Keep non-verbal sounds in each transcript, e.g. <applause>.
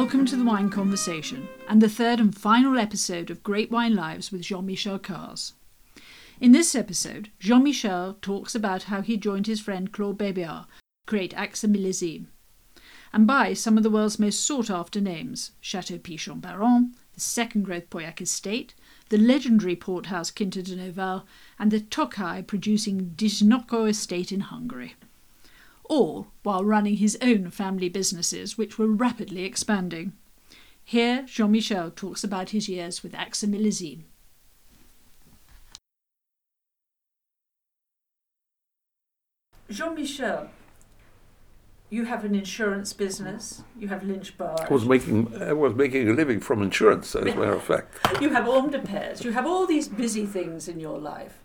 Welcome to the Wine Conversation and the third and final episode of Great Wine Lives with Jean Michel Cazes. In this episode, Jean Michel talks about how he joined his friend Claude Bébéar to create AXA Millésime and buy some of the world's most sought after names Chateau Pichon Baron, the second growth Pauillac estate, the legendary porthouse Quinta de Noval, and the Tokaj producing Disznókő estate in Hungary all while running his own family businesses, which were rapidly expanding. Here, Jean Michel talks about his years with AXA Millésime. Jean Michel, you have an insurance business. You have Lynch-Bages. I was making I was making a living from insurance, as a matter of fact. <laughs> You have Ormes de Pez. You have all these busy things in your life,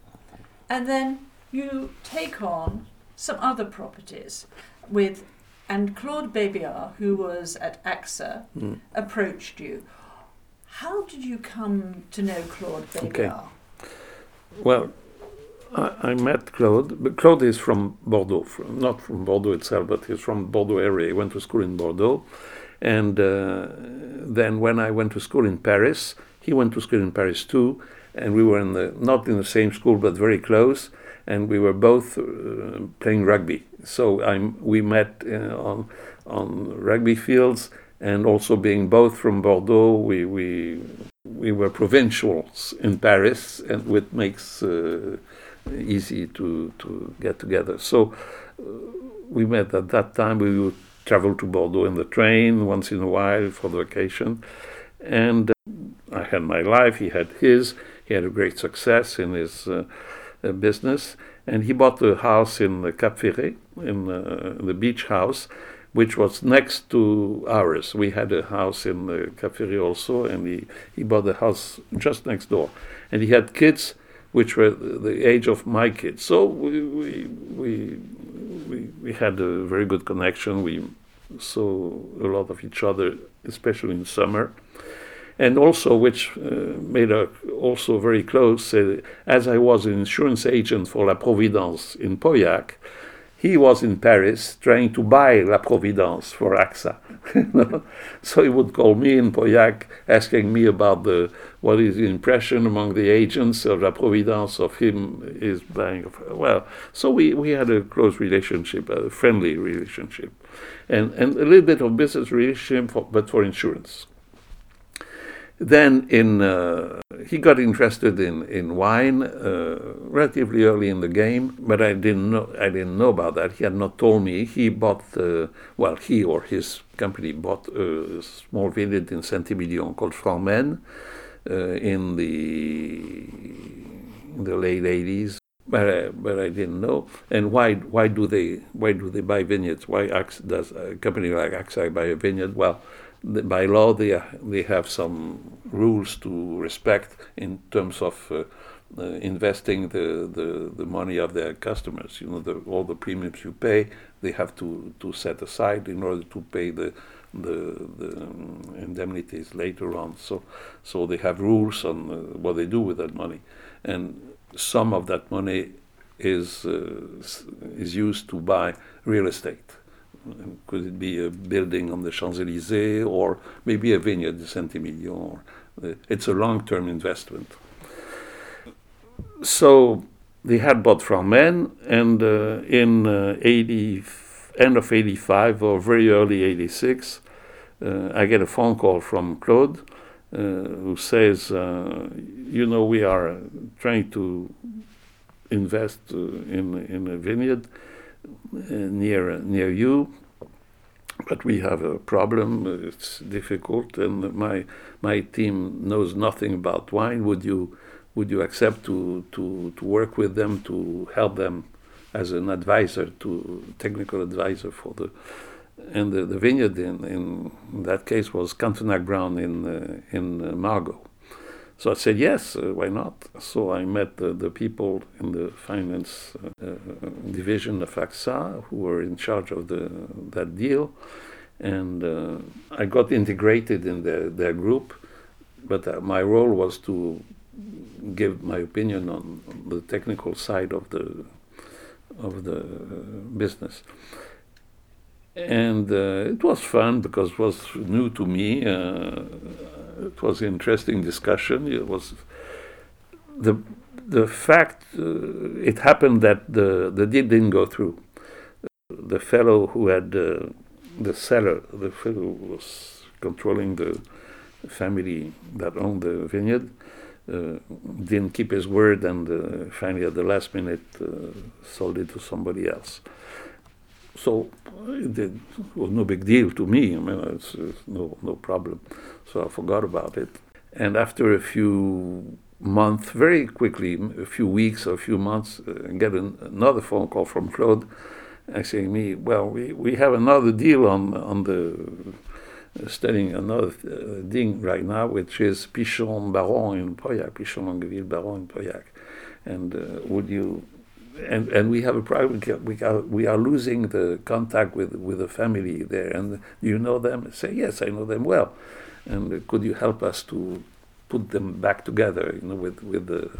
and then you take on some other properties with and Claude Bébéar, who was at AXA, mm. approached you. How did you come to know Claude Bébéar? Okay. Well, I, I, met Claude, but Claude is from Bordeaux, from, not from Bordeaux itself, but he's from Bordeaux area. He went to school in Bordeaux. And uh, then when I went to school in Paris, he went to school in Paris too. And we were in the, not in the same school, but very close and we were both uh, playing rugby. So I'm, we met uh, on on rugby fields, and also being both from Bordeaux, we we we were provincials in Paris, and which makes uh, easy to to get together. So uh, we met at that time. We would travel to Bordeaux in the train once in a while for the vacation, and uh, I had my life. He had his. He had a great success in his uh, business, and he bought a house in Cap Ferret, in uh, the beach house, which was next to ours. We had a house in uh, Cap Ferret also, and he, he bought the house just next door. And he had kids which were the age of my kids. So we, we, we, we, we had a very good connection. We saw a lot of each other, especially in summer and also which uh, made us also very close. Uh, as I was an insurance agent for La Providence in Pauillac, he was in Paris trying to buy La Providence for AXA. <laughs> so he would call me in Pauillac, asking me about the what is the impression among the agents of La Providence of him is buying. Well, so we, we had a close relationship, a friendly relationship, and, and a little bit of business relationship, for, but for insurance. Then in uh, he got interested in in wine uh, relatively early in the game, but I didn't know I didn't know about that. He had not told me. He bought uh, well, he or his company bought a small vineyard in Saint-Emilion called Franc uh, in the in the late 80s. But I, but I didn't know. And why why do they why do they buy vineyards? Why does a company like AXA buy a vineyard? Well by law they they have some rules to respect in terms of uh, uh, investing the, the, the money of their customers. You know, the, all the premiums you pay, they have to, to set aside in order to pay the the, the um, indemnities later on. So so they have rules on uh, what they do with that money, and some of that money is uh, is used to buy real estate. Could it be a building on the Champs Elysees or maybe a vineyard de Saint Emilion? Uh, it's a long term investment. So they had bought from men, and uh, in uh, 80, end of 85 or very early 86, uh, I get a phone call from Claude uh, who says, uh, You know, we are trying to invest in, in a vineyard near near you but we have a problem. It's difficult and my my team knows nothing about wine. Would you would you accept to to to work with them to help them as an advisor to technical advisor for the and the, the vineyard in, in that case was Cantenac Brown in uh, in uh, Margaux so I said, yes, uh, why not? So I met the, the people in the finance uh, division of AXA who were in charge of the, that deal. And uh, I got integrated in their, their group, but uh, my role was to give my opinion on, on the technical side of the, of the business. And uh, it was fun because it was new to me. Uh, it was an interesting discussion. It was the the fact uh, it happened that the the deal didn't go through. The fellow who had uh, the seller, the fellow who was controlling the family that owned the vineyard, uh, didn't keep his word, and uh, finally at the last minute sold it to somebody else. So it was no big deal to me. I mean, it's, it's no no problem. So I forgot about it. And after a few months, very quickly, a few weeks or a few months, uh, get an, another phone call from Claude, asking me, "Well, we, we have another deal on on the uh, studying another uh, thing right now, which is Pichon Baron in Pauillac, Pichon Longueville Baron in Pauillac, and uh, would you?" And, and we have a problem. We are, we are losing the contact with, with the family there. And you know them? Say, yes, I know them well. And could you help us to put them back together, you know, with, with the...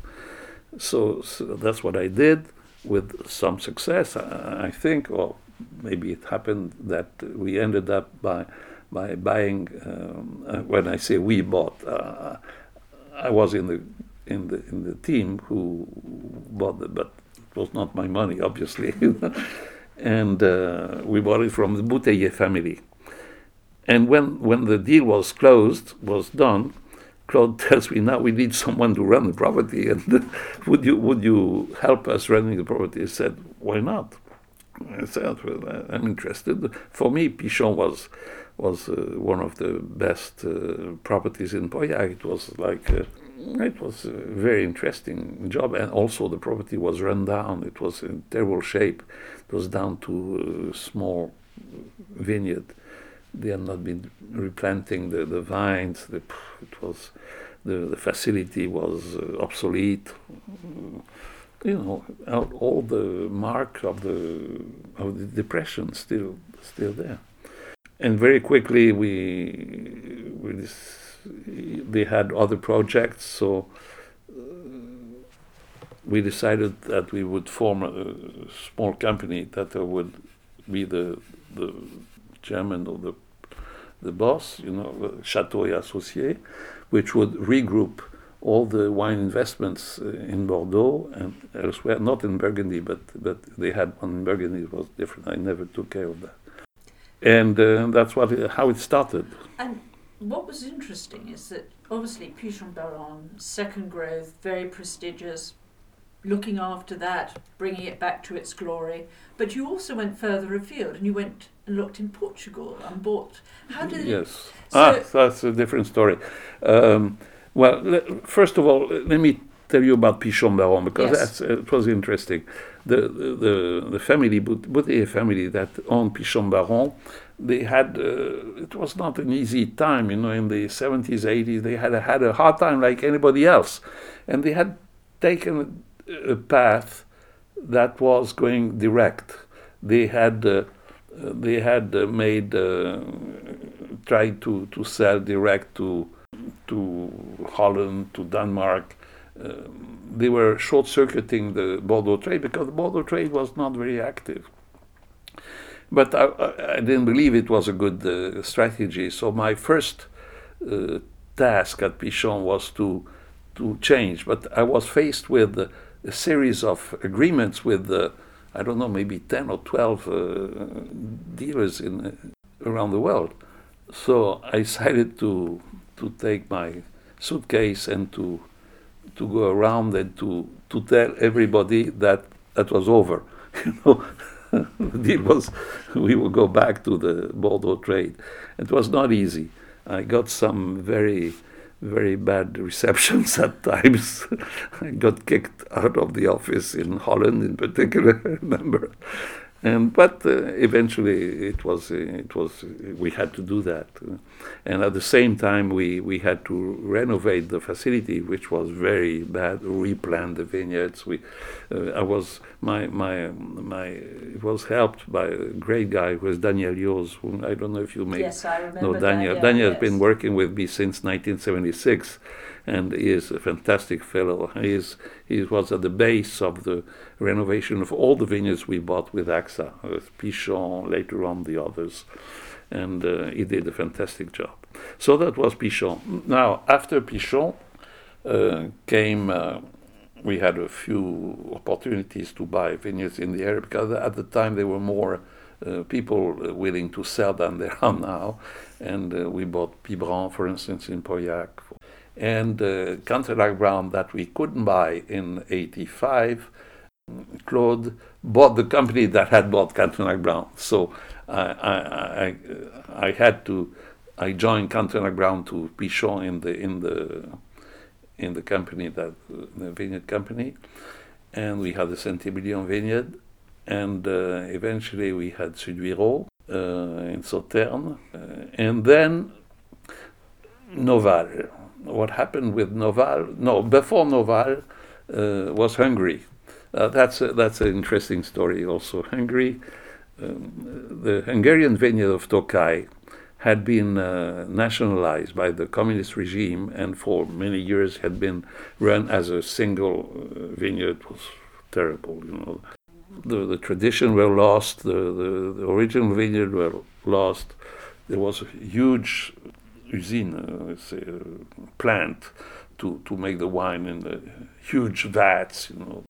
So, so that's what I did with some success, I, I think, or maybe it happened that we ended up by by buying. Um, uh, when I say we bought, uh, I was in the in the in the team who bought it, but was not my money, obviously. <laughs> and uh, we bought it from the Bouteiller family. And when when the deal was closed, was done, Claude <laughs> tells me now we need someone to run the property, <laughs> and would you would you help us running the property? I said, why not? I said, well, I'm interested. For me, Pichon was was uh, one of the best uh, properties in Pauillac. It was like uh, it was a very interesting job, and also the property was run down. It was in terrible shape. It was down to a small vineyard they had not been replanting the, the vines. The, it was the, the facility was uh, obsolete. you know, all the mark of the of the depression still still there. And very quickly we, we they had other projects, so uh, we decided that we would form a small company that would be the the chairman of the the boss, you know, Chateau et Associés, which would regroup all the wine investments uh, in Bordeaux and elsewhere, not in Burgundy, but, but they had one in Burgundy, it was different. I never took care of that. And uh, that's what how it started. And what was interesting is that obviously Pichon Baron, second growth, very prestigious, looking after that, bringing it back to its glory. But you also went further afield and you went and looked in Portugal and bought. How did yes. So ah, that's a different story. Um, well, le- first of all, let me tell you about Pichon Baron because yes. that's, uh, it was interesting. The the, the family, Bouteiller family that owned Pichon Baron, they had uh, it was not an easy time, you know. In the seventies, eighties, they had had a hard time like anybody else, and they had taken a path that was going direct. They had uh, they had uh, made uh, tried to, to sell direct to to Holland to Denmark. Uh, they were short circuiting the Bordeaux trade because the Bordeaux trade was not very active. But I, I didn't believe it was a good uh, strategy. So my first uh, task at Pichon was to to change. But I was faced with a series of agreements with, uh, I don't know, maybe 10 or 12 uh, dealers in, uh, around the world. So I decided to, to take my suitcase and to, to go around and to, to tell everybody that that was over. <laughs> You know, <laughs> deal was we would go back to the Bordeaux trade. It was not easy. I got some very very bad receptions <laughs> at times. <laughs> I got kicked out of the office in Holland, in particular. I remember and but uh, eventually it was uh, it was we had to do that, and at the same time we we had to renovate the facility, which was very bad. Replant the vineyards. We uh, I was my my my it was helped by a great guy who was Daniel Llose. Who I don't know if you may yes, I know Daniel. Daniel, Daniel yes. has been working with me since 1976 and is a fantastic fellow. He, was at the base of the renovation of all the vineyards we bought with AXA, with Pichon, later on the others, and uh, he did a fantastic job. So that was Pichon. Now, after Pichon uh, came, uh, we had a few opportunities to buy vineyards in the area because at the time there were more uh, people willing to sell than there are <laughs> now. And uh, we bought Pibran, for instance, in Pauillac. And uh, Cantenac Brown that we couldn't buy in 85, Claude bought the company that had bought Cantenac Brown. So I, I, I, I had to, I joined Cantenac Brown to Pichon in the, in the, in the company that, the vineyard company. And we had the Saint-Emilion vineyard and uh, eventually we had Suduiraut uh, in Sauternes, uh, and then Noval. What happened with Noval? No, before Noval was Hungary. that's a, that's an interesting story. Also, Hungary, um, the Hungarian vineyard of Tokai had been uh, nationalized by the communist regime and for many years had been run as a single uh, vineyard. It was terrible, you know the, the tradition were lost, the, the, the, original vineyard were lost. There was a huge usine, uh, say, uh, plant to, to make the wine in the huge vats, you know.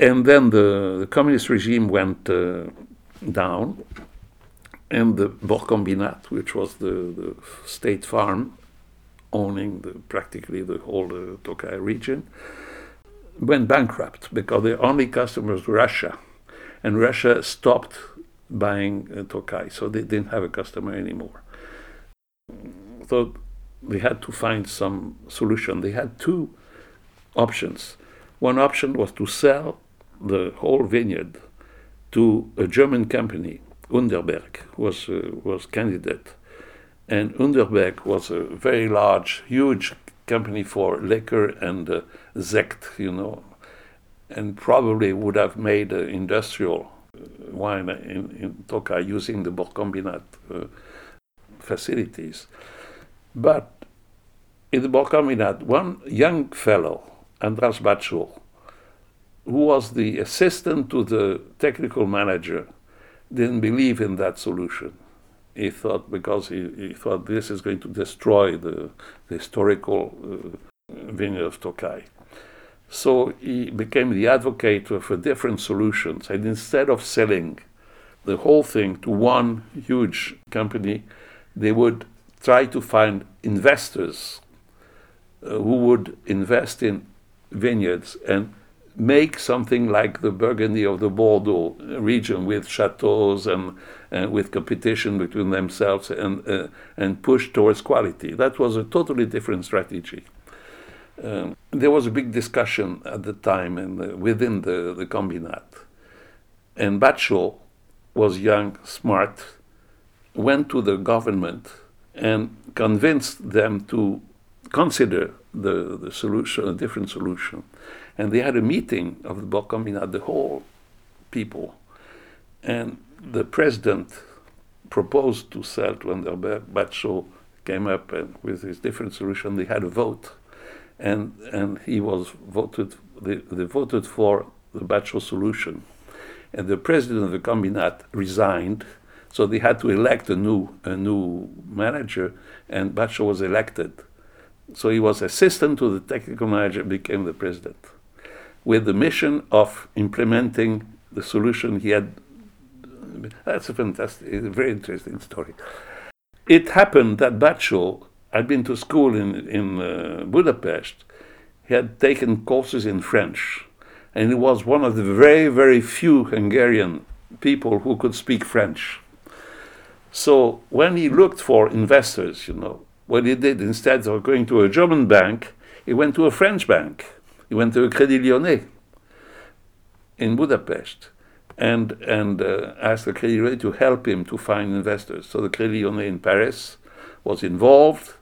And then the, the communist regime went uh, down, and the Borkombinat, which was the, the state farm owning the, practically the whole uh, Tokai region, went bankrupt because the only customers were Russia and Russia stopped buying uh, Tokai, so they didn't have a customer anymore. So they had to find some solution. They had two options. One option was to sell the whole vineyard to a German company, Underberg was uh, was candidate, and Underberg was a very large, huge company for liquor and uh, you know, and probably would have made uh, industrial wine in, in using the Borkombinat uh, facilities. But in the Borkombinat, one young fellow, Andras Bacso, who was the assistant to the technical manager, didn't believe in that solution. He thought because he, he thought this is going to destroy the, the historical uh, vineyard of Tokai. So he became the advocate for different solutions. And instead of selling the whole thing to one huge company, they would try to find investors uh, who would invest in vineyards and make something like the Burgundy of the Bordeaux region with chateaus and, with competition between themselves and, uh, and push towards quality. That was a totally different strategy. Um, there was a big discussion at the time and within the, the combinat. And Bacso was young, smart, went to the government and convinced them to consider the, the solution, a different solution. And they had a meeting of the Borkombinat, the whole people. And the president proposed to sell to Underberg. Bacso came up and with his different solution. They had a vote and and he was voted. They, they voted for the Bacso solution, and the president of the combinat resigned. So they had to elect a new a new manager, and Bacso was elected. So he was assistant to the technical manager, became the president, with the mission of implementing the solution he had. That's a fantastic, a very interesting story. It happened that Bacso I'd been to school in, in uh, Budapest. He had taken courses in French, and he was one of the very, very few Hungarian people who could speak French. So when he looked for investors, you know, what he did instead of going to a German bank, he went to a French bank. He went to a Crédit Lyonnais in Budapest and, and uh, asked the Crédit Lyonnais to help him to find investors. So the Crédit Lyonnais in Paris was involved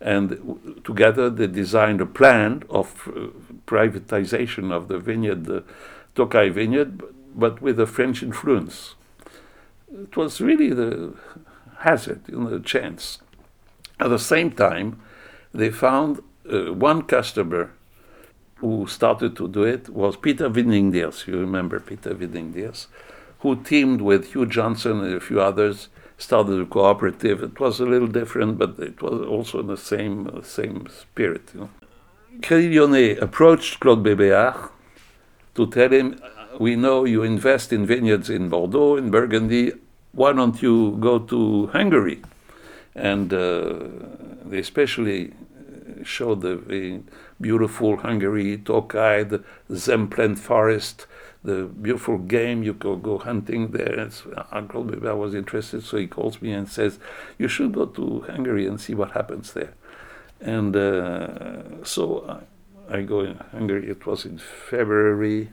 and together they designed a plan of uh, privatization of the vineyard, the Tokai vineyard, but with a French influence. It was really the hazard, you know, chance. At the same time, they found uh, one customer who started to do it was Peter Vinding-Diers. You remember Peter Vinding-Diers, who teamed with Hugh Johnson and a few others, started a cooperative. It was a little different, but it was also in the same same spirit. You know. Approached Claude Bébéar to tell him, "We know you invest in vineyards in Bordeaux, in Burgundy. Why don't you go to Hungary?" And uh, they especially showed the, the beautiful Hungary, Tokaj, the Zemplen forest, the beautiful game. You could go hunting there. It's, Uncle Bébéar was interested, so he calls me and says, "You should go to Hungary and see what happens there." And uh, so I, I, go in Hungary. It was in February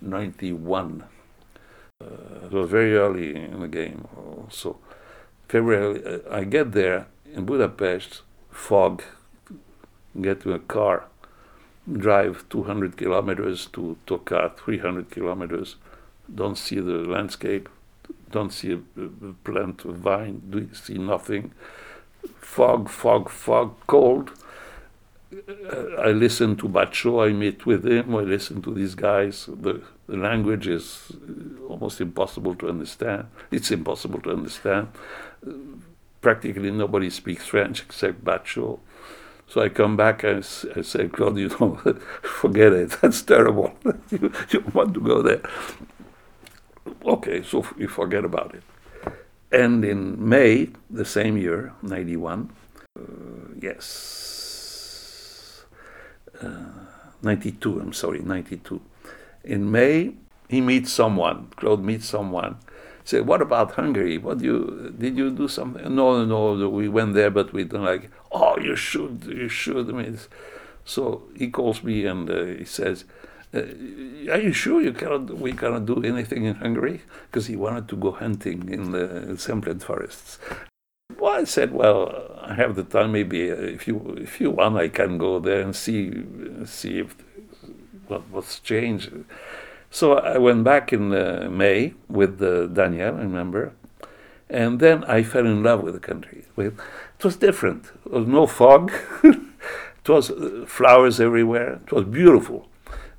'91. Uh, it was very early in the game. So February, uh, I get there in Budapest, fog, get to a car, drive 200 kilometers to Tokaj, 300 kilometers, don't see the landscape, don't see a, a plant a vine, do see nothing. Fog, fog, fog, cold. Uh, I listen to Bacso, I meet with him, I listen to these guys. The, the language is almost impossible to understand. It's impossible to understand. Uh, practically nobody speaks French except Bacso. So I come back and I say, Claude, you know, <laughs> forget it. That's terrible. <laughs> you, you want to go there. Okay, so we forget about it. And in May, the same year, 91, uh, yes, uh, 92, I'm sorry, 92. In May, he meets someone, Claude meets someone. Say, what about Hungary? What you, did you do something? No, no, no, we went there, but we don't like, oh, you should, you should. I mean, so he calls me and uh, he says, uh, are you sure you cannot, we cannot do anything in Hungary? Because he wanted to go hunting in the Zemplen forests. Well, I said, well, I have the time. Maybe uh, if you if you want, I can go there and see see if what what's changed. So I went back in uh, May with uh, Daniel, I remember, and then I fell in love with the country. It was different. There was no fog. <laughs> it was uh, flowers everywhere. It was beautiful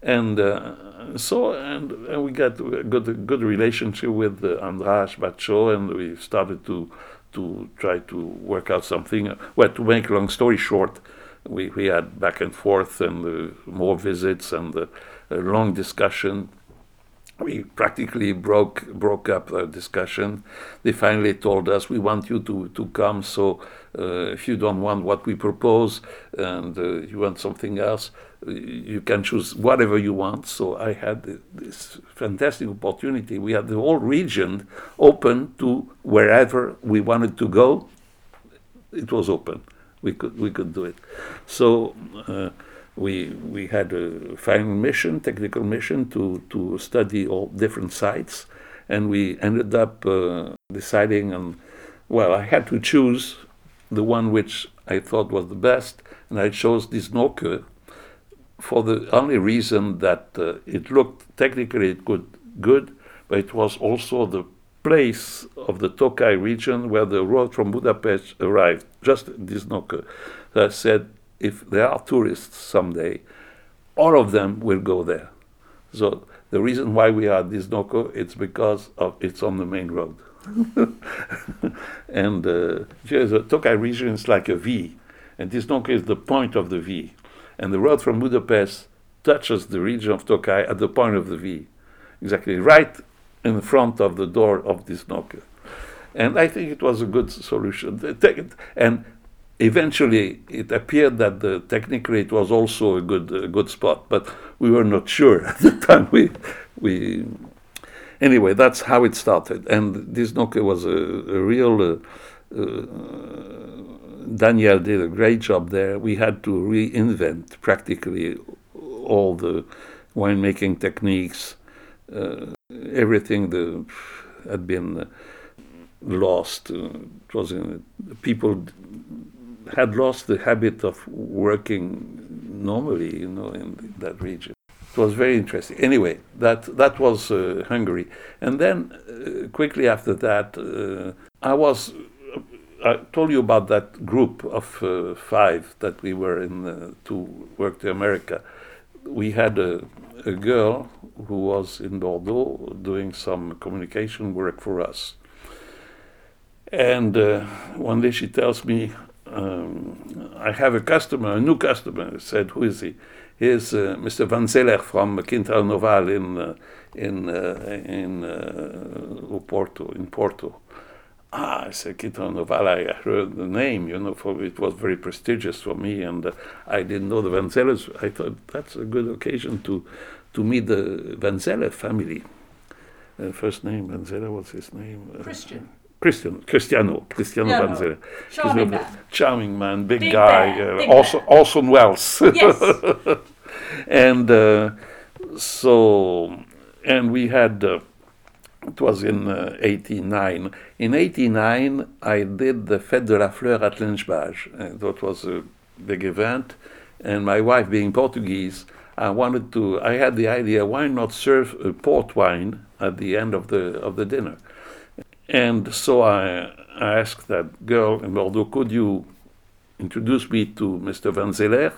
and uh, so and, and, we got a good good relationship with uh, Andras Bacso, and we started to to try to work out something. Well, to make a long story short, we, we had back and forth and uh, more visits and uh, a long discussion. We practically broke broke up the discussion. They finally told us, "We want you to to come. So uh, if you don't want what we propose and uh, you want something else." you can choose whatever you want. So I had this fantastic opportunity. We had the whole region open to wherever we wanted to go. It was open. We could we could do it. So uh, we we had a final mission, technical mission to to study all different sites, and we ended up uh, deciding on. Well, I had to choose the one which I thought was the best, and I chose Disznókő for the only reason that uh, it looked technically good, good, but it was also the place of the Tokai region where the road from Budapest arrived, just Disznókő. So I said, if there are tourists someday, all of them will go there. So the reason why we are at Disznókő, it's because of it's on the main road. <laughs> and uh, the Tokai region is like a V, and Disznókő is the point of the V and the road from Budapest touches the region of Tokai at the point of the V, exactly right in front of the door of Disznókő. And I think it was a good solution. And eventually, it appeared that the, technically it was also a good a good spot, but we were not sure <laughs> at the time. We we anyway, that's how it started. And Disznókő was a, a real. Uh, uh, Daniel did a great job there. We had to reinvent practically all the winemaking techniques, uh, everything that had been lost. Uh, it was people had lost the habit of working normally, you know, in that region. It was very interesting. Anyway, that that was uh, Hungary, and then uh, quickly after that, uh, I was I told you about that group of uh, five that we were in uh, to work to America. We had a, a girl who was in Bordeaux doing some communication work for us. And uh, one day she tells me, um, I have a customer, a new customer. I said, Who is he? Here's uh, Mr. Van Zeller from Quinta do Noval in, uh, in, uh, in uh, Porto, in Porto. Ah, I said, Quinta do Noval, I heard the name, you know, for it was very prestigious for me, and uh, I didn't know the Van Zellers. I thought that's a good occasion to, to meet the Van Zeller family. Uh, first name, Van Zeller, what's his name? Christian. Christian, Cristiano, Cristiano Van Charming man. Charming man, big, Big guy, bear, uh, big also. Orson Welles. Yes. <laughs> and uh, so, and we had, uh, it was in uh, 89. In 89, I did the Fête de la Fleur at Lynch-Bages. That was a big event. And my wife, being Portuguese, I wanted to, I had the idea, why not serve a port wine at the end of the, of the dinner? And so I, I asked that girl in Bordeaux, could you introduce me to Mr. Van Zeller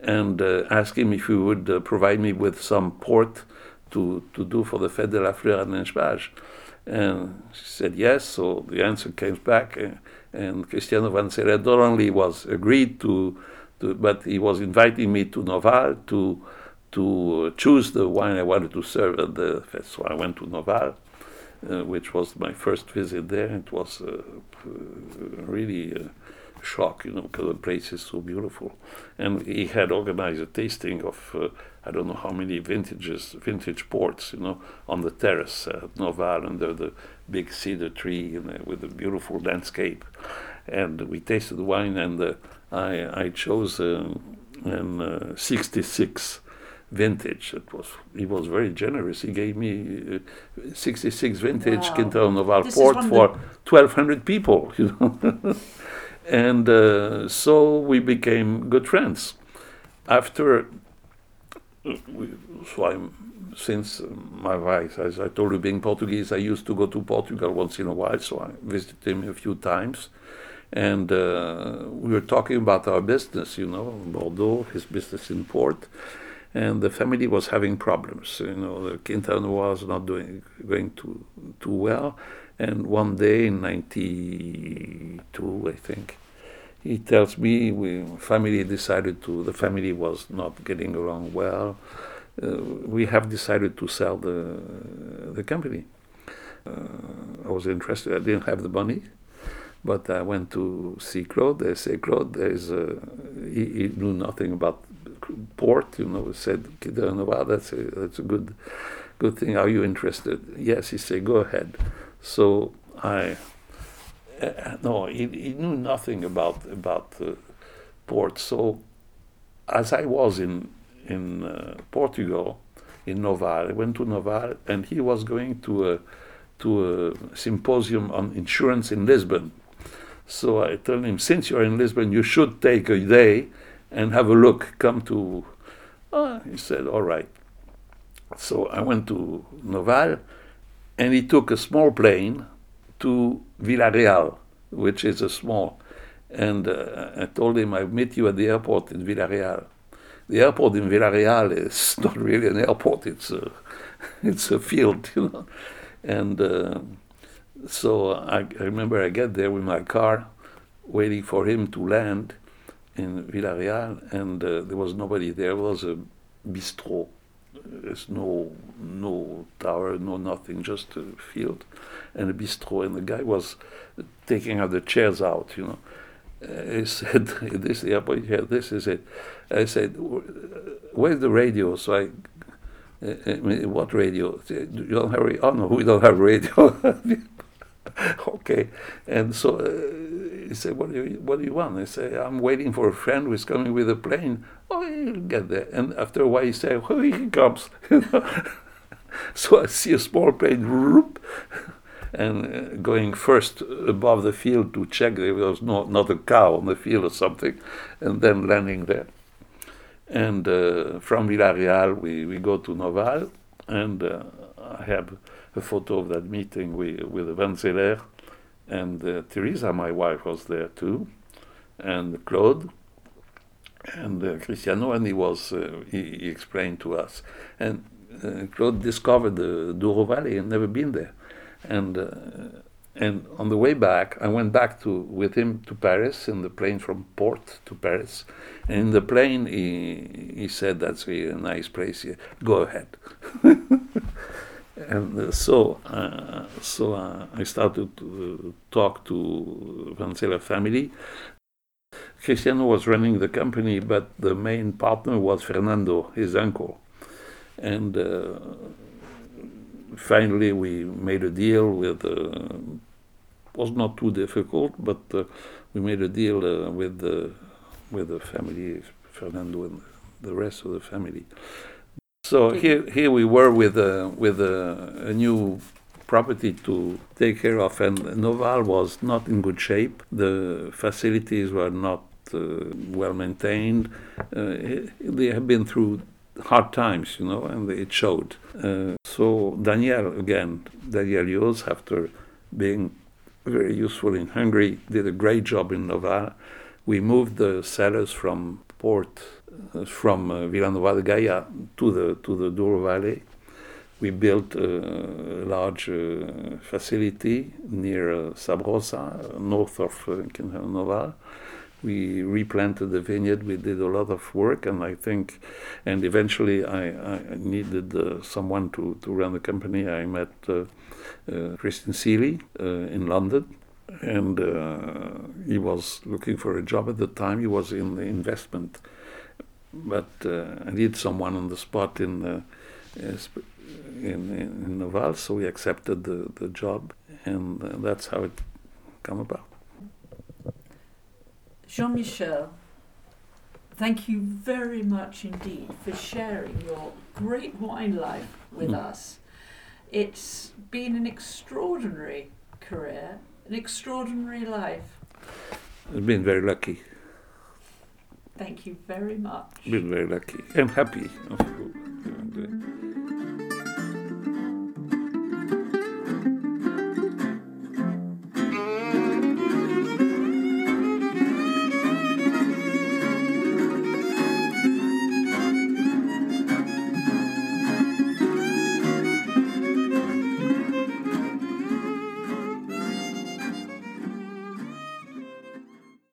and uh, ask him if he would uh, provide me with some port to, to do for the Fête de la Fleur at Lynch-Bages. And she said yes, so the answer came back. uh, and Cristiano Van Zeller not only was agreed to, to, but he was inviting me to Noval to, to choose the wine I wanted to serve at the fest. So I went to Noval uh, which was my first visit there. It was uh, really a shock, you know, because the place is so beautiful. And he had organized a tasting of uh, I don't know how many vintages, vintage ports, you know, on the terrace at Noval under the big cedar tree you know, with a beautiful landscape. And we tasted the wine, and uh, I I chose um, an uh, 66 vintage. It was he was very generous. He gave me uh, 66 vintage Wow. Quinta do Noval This port for 1,200 people. You know, <laughs> and uh, so we became good friends. After, uh, we, so I'm since uh, my wife, as I told you, being Portuguese, I used to go to Portugal once in a while. So I visited him a few times. And uh, we were talking about our business, you know, Bordeaux, his business in port, and the family was having problems. You know, the Quintana was not doing going too too well. And one day in '92, I think, he tells me we family decided to. The family was not getting along well. Uh, we have decided to sell the the company. Uh, I was interested. I didn't have the money. But I went to see Claude. I say, Claude, there's a, he, he knew nothing about port. You know, said, "Quinta do Noval, that's a that's a good good thing. Are you interested? Yes. He said, go ahead. So I uh, no, he, he knew nothing about about port. So as I was in in uh, Portugal, in Noval, I went to Noval, and he was going to a to a symposium on insurance in Lisbon. So I told him, since you're in Lisbon, you should take a day and have a look. Come to. Ah, he said, all right. So I went to Noval, and he took a small plane to Vila Real, which is a small. And uh, I told him, I'll meet you at the airport in Vila Real. The airport in Vila Real is <laughs> not really an airport; it's a, <laughs> it's a field, you know. And uh, so I, I remember I get there with my car, waiting for him to land in Vila Real, and uh, there was nobody there. Was a bistro. There's no no tower, no nothing, just a field and a bistro. And the guy was taking out the chairs out, you know. Uh, he <laughs> said, "This airport here, this is it." I said, "Where's the radio?" So I uh, I mean, what radio? You don't have radio? Oh no, we don't have radio. <laughs> okay, and so uh, he said, "What do you What do you want?" I say, "I'm waiting for a friend who's coming with a plane." Oh, he'll get there. And after a while, he said, "Oh, he comes." <laughs> <laughs> so I see a small plane, whoop, and uh, going first above the field to check there was no, not a cow on the field or something, and then landing there. And uh, from Vila Real, we, we go to Noval, and uh, I have a photo of that meeting with, with Van Zeller and uh, Teresa, my wife, was there too, and Claude, and uh, Cristiano, and he was uh, he, he, explained to us, and uh, Claude discovered the Douro Valley and never been there, and uh, and on the way back, I went back to with him to Paris in the plane from Port to Paris, and in the plane he he said that's a nice place here. Go ahead. <laughs> and uh, so uh, so uh, I started to talk to Van Zeller family. Cristiano was running the company, but the main partner was Fernando, his uncle, and uh, finally we made a deal with. Uh, was not too difficult, but uh, we made a deal with the with the family, Fernando and the rest of the family. So here, here we were with a, with a, a, new property to take care of, and Noval was not in good shape. The facilities were not uh, well maintained. Uh, they have been through hard times, you know, and it showed. Uh, so Daniel, again, Daniel Llose, after being very useful in Hungary, did a great job in Noval. We moved the cellars from port uh, from uh, Vila Nova de Gaia to the to the Douro Valley. We built a large uh, facility near uh, Sabrosa, north of uh, Noval. We replanted the vineyard. We did a lot of work, and I think, and eventually I, I needed uh, someone to, to run the company. I met uh, uh, Christian Seely in London, and he was looking for a job at the time. He was in the investment but uh, I need someone on the spot in uh, in, in Noval, so we accepted the, the job, and uh, that's how it come about. Jean Michel, thank you very much indeed for sharing your great wine life with mm. us. It's been an extraordinary career, an extraordinary life. I've been very lucky. Thank you very much. Been very lucky. I'm happy.